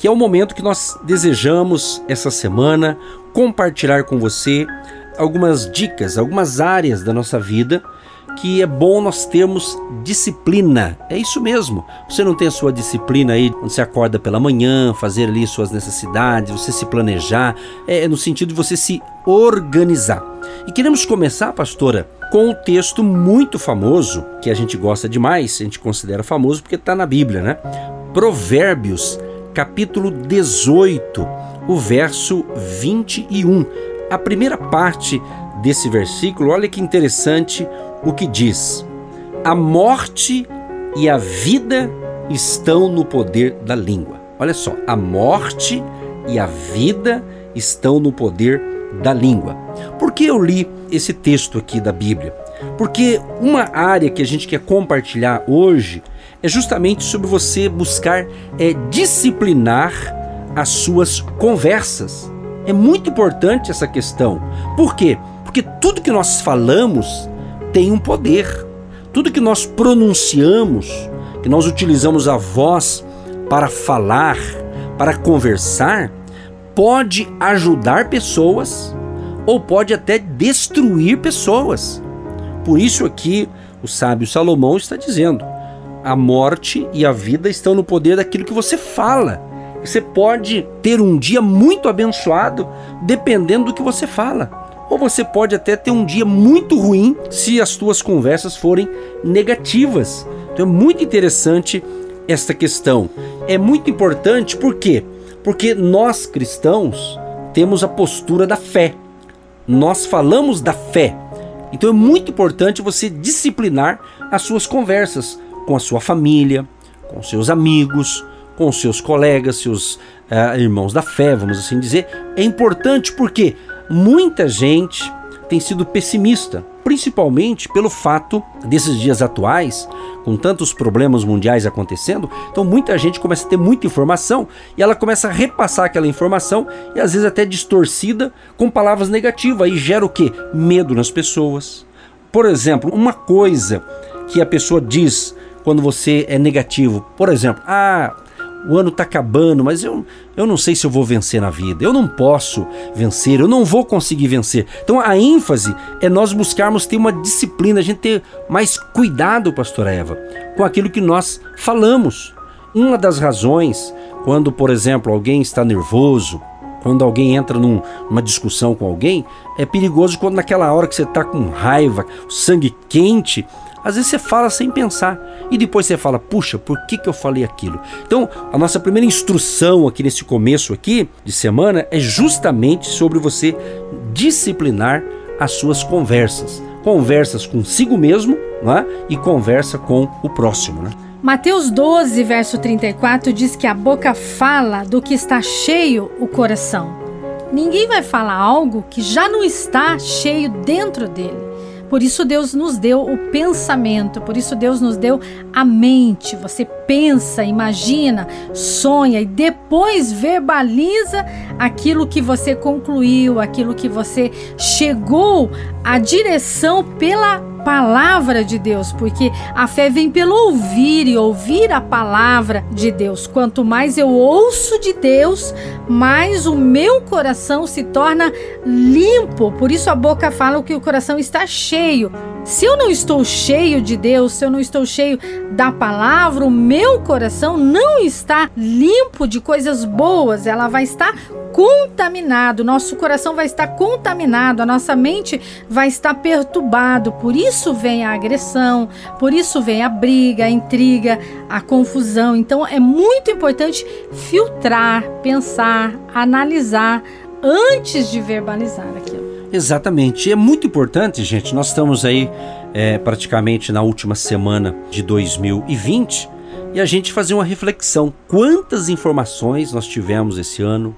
que é o momento que nós desejamos essa semana compartilhar com você algumas dicas, algumas áreas da nossa vida que é bom nós termos disciplina. É isso mesmo. Você não tem a sua disciplina aí, quando você acorda pela manhã, fazer ali suas necessidades, você se planejar, é no sentido de você se organizar. E queremos começar, pastora, com um texto muito famoso, que a gente gosta demais, a gente considera famoso porque está na Bíblia, né? Provérbios capítulo 18, o verso 21. A primeira parte desse versículo, olha que interessante o que diz: A morte e a vida estão no poder da língua. Olha só, a morte e a vida estão no poder da língua. Por que eu li esse texto aqui da Bíblia? Porque uma área que a gente quer compartilhar hoje é justamente sobre você buscar é, disciplinar as suas conversas. É muito importante essa questão. Por quê? Porque tudo que nós falamos tem um poder. Tudo que nós pronunciamos, que nós utilizamos a voz para falar, para conversar, pode ajudar pessoas ou pode até destruir pessoas. Por isso aqui o sábio Salomão está dizendo: a morte e a vida estão no poder daquilo que você fala. Você pode ter um dia muito abençoado dependendo do que você fala. Ou você pode até ter um dia muito ruim se as suas conversas forem negativas. Então é muito interessante esta questão. É muito importante por quê? Porque nós cristãos temos a postura da fé. Nós falamos da fé. Então é muito importante você disciplinar as suas conversas com a sua família, com seus amigos, com seus colegas, seus uh, irmãos da fé, vamos assim dizer. É importante porque muita gente tem sido pessimista, principalmente pelo fato desses dias atuais, com tantos problemas mundiais acontecendo, então muita gente começa a ter muita informação e ela começa a repassar aquela informação e às vezes até distorcida com palavras negativas e gera o que? Medo nas pessoas. Por exemplo, uma coisa que a pessoa diz quando você é negativo. Por exemplo, ah, o ano está acabando, mas eu, eu não sei se eu vou vencer na vida. Eu não posso vencer, eu não vou conseguir vencer. Então a ênfase é nós buscarmos ter uma disciplina, a gente ter mais cuidado, pastora Eva, com aquilo que nós falamos. Uma das razões, quando, por exemplo, alguém está nervoso, quando alguém entra num, numa discussão com alguém, é perigoso quando naquela hora que você está com raiva, sangue quente, às vezes você fala sem pensar e depois você fala, puxa, por que, que eu falei aquilo? Então, a nossa primeira instrução aqui nesse começo aqui de semana é justamente sobre você disciplinar as suas conversas. Conversas consigo mesmo né? e conversa com o próximo. Né? Mateus 12, verso 34 diz que a boca fala do que está cheio o coração. Ninguém vai falar algo que já não está cheio dentro dele. Por isso Deus nos deu o pensamento, por isso Deus nos deu a mente. Você pensa, imagina, sonha e depois verbaliza aquilo que você concluiu, aquilo que você chegou à direção pela palavra de Deus, porque a fé vem pelo ouvir e ouvir a palavra de Deus. Quanto mais eu ouço de Deus, mais o meu coração se torna limpo. Por isso a boca fala que o coração está cheio. Se eu não estou cheio de Deus, se eu não estou cheio da palavra, o meu coração não está limpo de coisas boas, ela vai estar contaminado, nosso coração vai estar contaminado, a nossa mente vai estar perturbado. Por isso vem a agressão, por isso vem a briga, a intriga, a confusão. Então é muito importante filtrar, pensar, analisar antes de verbalizar aquilo. Exatamente. É muito importante, gente. Nós estamos aí é, praticamente na última semana de 2020 e a gente fazer uma reflexão. Quantas informações nós tivemos esse ano?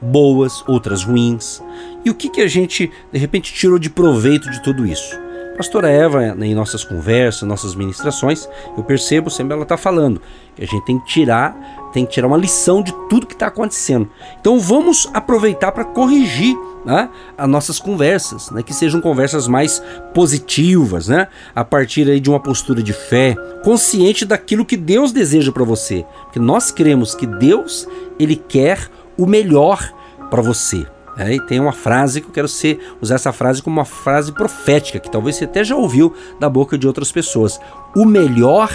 Boas, outras ruins. E o que, que a gente, de repente, tirou de proveito de tudo isso? Pastora Eva, em nossas conversas, nossas ministrações, eu percebo sempre ela está falando que a gente tem que tirar, tem que tirar uma lição de tudo que está acontecendo. Então vamos aproveitar para corrigir né, as nossas conversas, né, que sejam conversas mais positivas, né, a partir aí de uma postura de fé, consciente daquilo que Deus deseja para você, porque nós cremos que Deus ele quer o melhor para você. É, e tem uma frase que eu quero ser, usar essa frase como uma frase profética, que talvez você até já ouviu da boca de outras pessoas. O melhor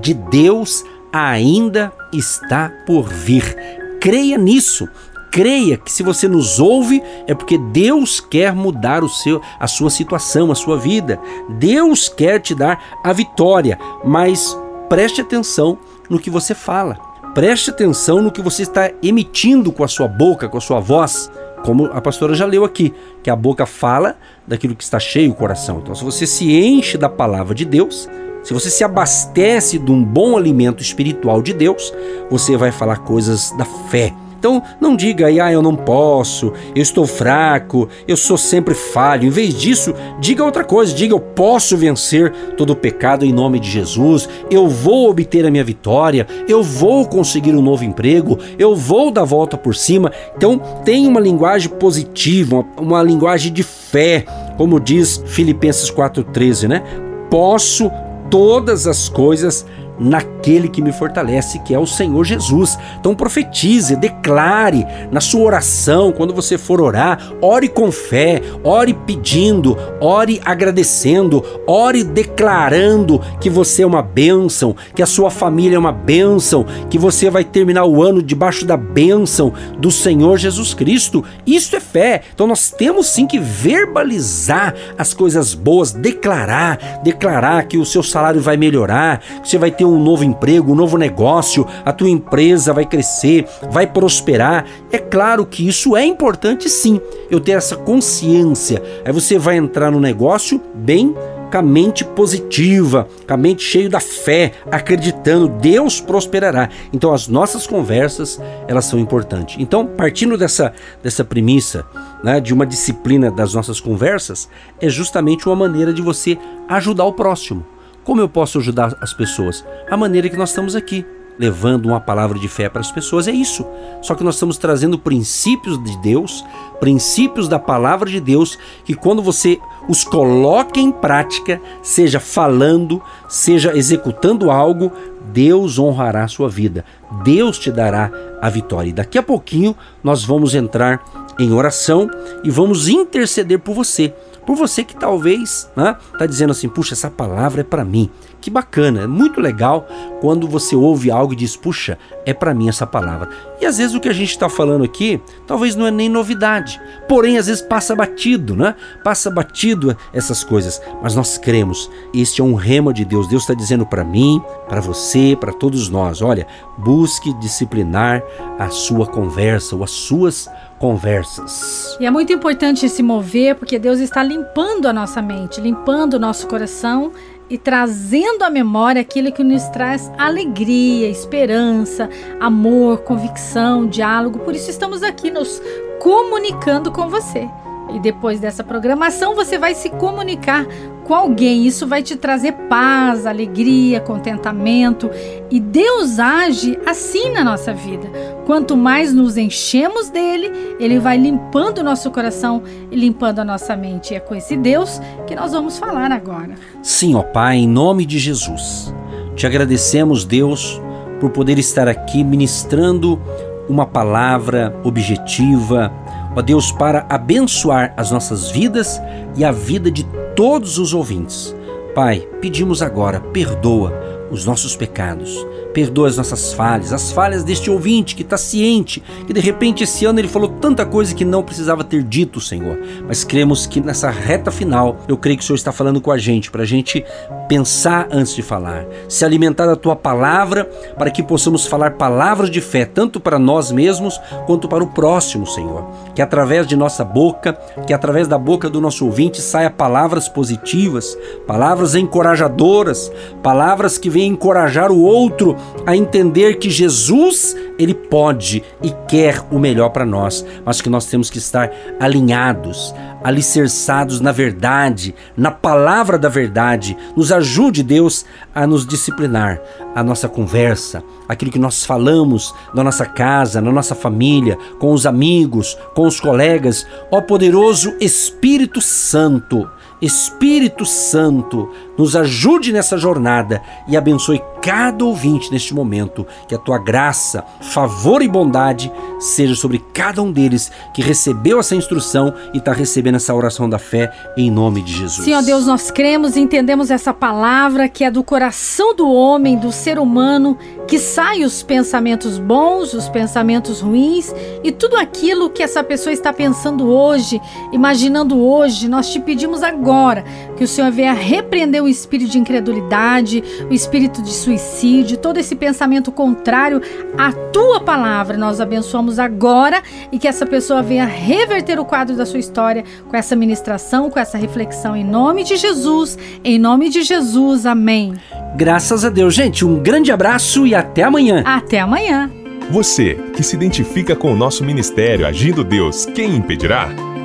de Deus ainda está por vir. Creia nisso. Creia que se você nos ouve é porque Deus quer mudar o seu, a sua situação, a sua vida. Deus quer te dar a vitória, mas preste atenção no que você fala. Preste atenção no que você está emitindo com a sua boca, com a sua voz como a pastora já leu aqui, que a boca fala daquilo que está cheio o coração. Então, se você se enche da palavra de Deus, se você se abastece de um bom alimento espiritual de Deus, você vai falar coisas da fé então não diga aí, ah, eu não posso, eu estou fraco, eu sou sempre falho. Em vez disso, diga outra coisa, diga eu posso vencer todo o pecado em nome de Jesus, eu vou obter a minha vitória, eu vou conseguir um novo emprego, eu vou dar volta por cima. Então tenha uma linguagem positiva, uma, uma linguagem de fé, como diz Filipenses 4,13, né? Posso todas as coisas naquele que me fortalece, que é o Senhor Jesus. Então profetize, declare na sua oração, quando você for orar, ore com fé, ore pedindo, ore agradecendo, ore declarando que você é uma bênção, que a sua família é uma bênção, que você vai terminar o ano debaixo da bênção do Senhor Jesus Cristo. Isso é fé. Então nós temos sim que verbalizar as coisas boas, declarar, declarar que o seu salário vai melhorar, que você vai ter um novo emprego, um novo negócio, a tua empresa vai crescer, vai prosperar. É claro que isso é importante sim, eu ter essa consciência. Aí você vai entrar no negócio bem com a mente positiva, com a mente cheio da fé, acreditando, Deus prosperará. Então as nossas conversas, elas são importantes. Então, partindo dessa, dessa premissa, né, de uma disciplina das nossas conversas, é justamente uma maneira de você ajudar o próximo. Como eu posso ajudar as pessoas? A maneira que nós estamos aqui, levando uma palavra de fé para as pessoas, é isso. Só que nós estamos trazendo princípios de Deus, princípios da palavra de Deus, que quando você os coloca em prática, seja falando, seja executando algo, Deus honrará a sua vida. Deus te dará a vitória. E daqui a pouquinho nós vamos entrar em oração e vamos interceder por você por você que talvez né, tá dizendo assim, puxa, essa palavra é para mim. Que bacana, é muito legal quando você ouve algo e diz, puxa, é para mim essa palavra. E às vezes o que a gente está falando aqui, talvez não é nem novidade, porém às vezes passa batido, né? Passa batido essas coisas, mas nós cremos. Este é um rema de Deus. Deus está dizendo para mim, para você, para todos nós, olha, busque disciplinar a sua conversa ou as suas conversas. E é muito importante se mover porque Deus está limpando a nossa mente, limpando o nosso coração e trazendo à memória aquilo que nos traz alegria, esperança, amor, convicção, diálogo. Por isso estamos aqui nos comunicando com você. E depois dessa programação, você vai se comunicar com alguém. Isso vai te trazer paz, alegria, contentamento. E Deus age assim na nossa vida. Quanto mais nos enchemos dele, ele vai limpando o nosso coração e limpando a nossa mente. E é com esse Deus que nós vamos falar agora. Sim, ó Pai, em nome de Jesus. Te agradecemos, Deus, por poder estar aqui ministrando uma palavra objetiva ó Deus, para abençoar as nossas vidas e a vida de todos os ouvintes. Pai, pedimos agora, perdoa os nossos pecados perdoa as nossas falhas, as falhas deste ouvinte que está ciente que de repente esse ano ele falou tanta coisa que não precisava ter dito, Senhor. Mas cremos que nessa reta final, eu creio que o Senhor está falando com a gente, para a gente pensar antes de falar, se alimentar da tua palavra, para que possamos falar palavras de fé, tanto para nós mesmos quanto para o próximo, Senhor. Que através de nossa boca, que através da boca do nosso ouvinte saia palavras positivas, palavras encorajadoras, palavras que venham encorajar o outro a entender que Jesus, ele pode e quer o melhor para nós, mas que nós temos que estar alinhados, alicerçados na verdade, na palavra da verdade. Nos ajude, Deus, a nos disciplinar, a nossa conversa, aquilo que nós falamos na nossa casa, na nossa família, com os amigos, com os colegas. Ó poderoso Espírito Santo, Espírito Santo, nos ajude nessa jornada e abençoe cada ouvinte neste momento. Que a tua graça, favor e bondade seja sobre cada um deles que recebeu essa instrução e está recebendo essa oração da fé em nome de Jesus. Senhor Deus, nós cremos e entendemos essa palavra que é do coração do homem, do ser humano, que sai os pensamentos bons, os pensamentos ruins e tudo aquilo que essa pessoa está pensando hoje, imaginando hoje. Nós te pedimos agora que o Senhor venha repreender o espírito de incredulidade, o espírito de suicídio, todo esse pensamento contrário à tua palavra. Nós abençoamos agora e que essa pessoa venha reverter o quadro da sua história com essa ministração, com essa reflexão em nome de Jesus, em nome de Jesus. Amém. Graças a Deus, gente. Um grande abraço e até amanhã. Até amanhã. Você que se identifica com o nosso ministério Agindo Deus, quem impedirá?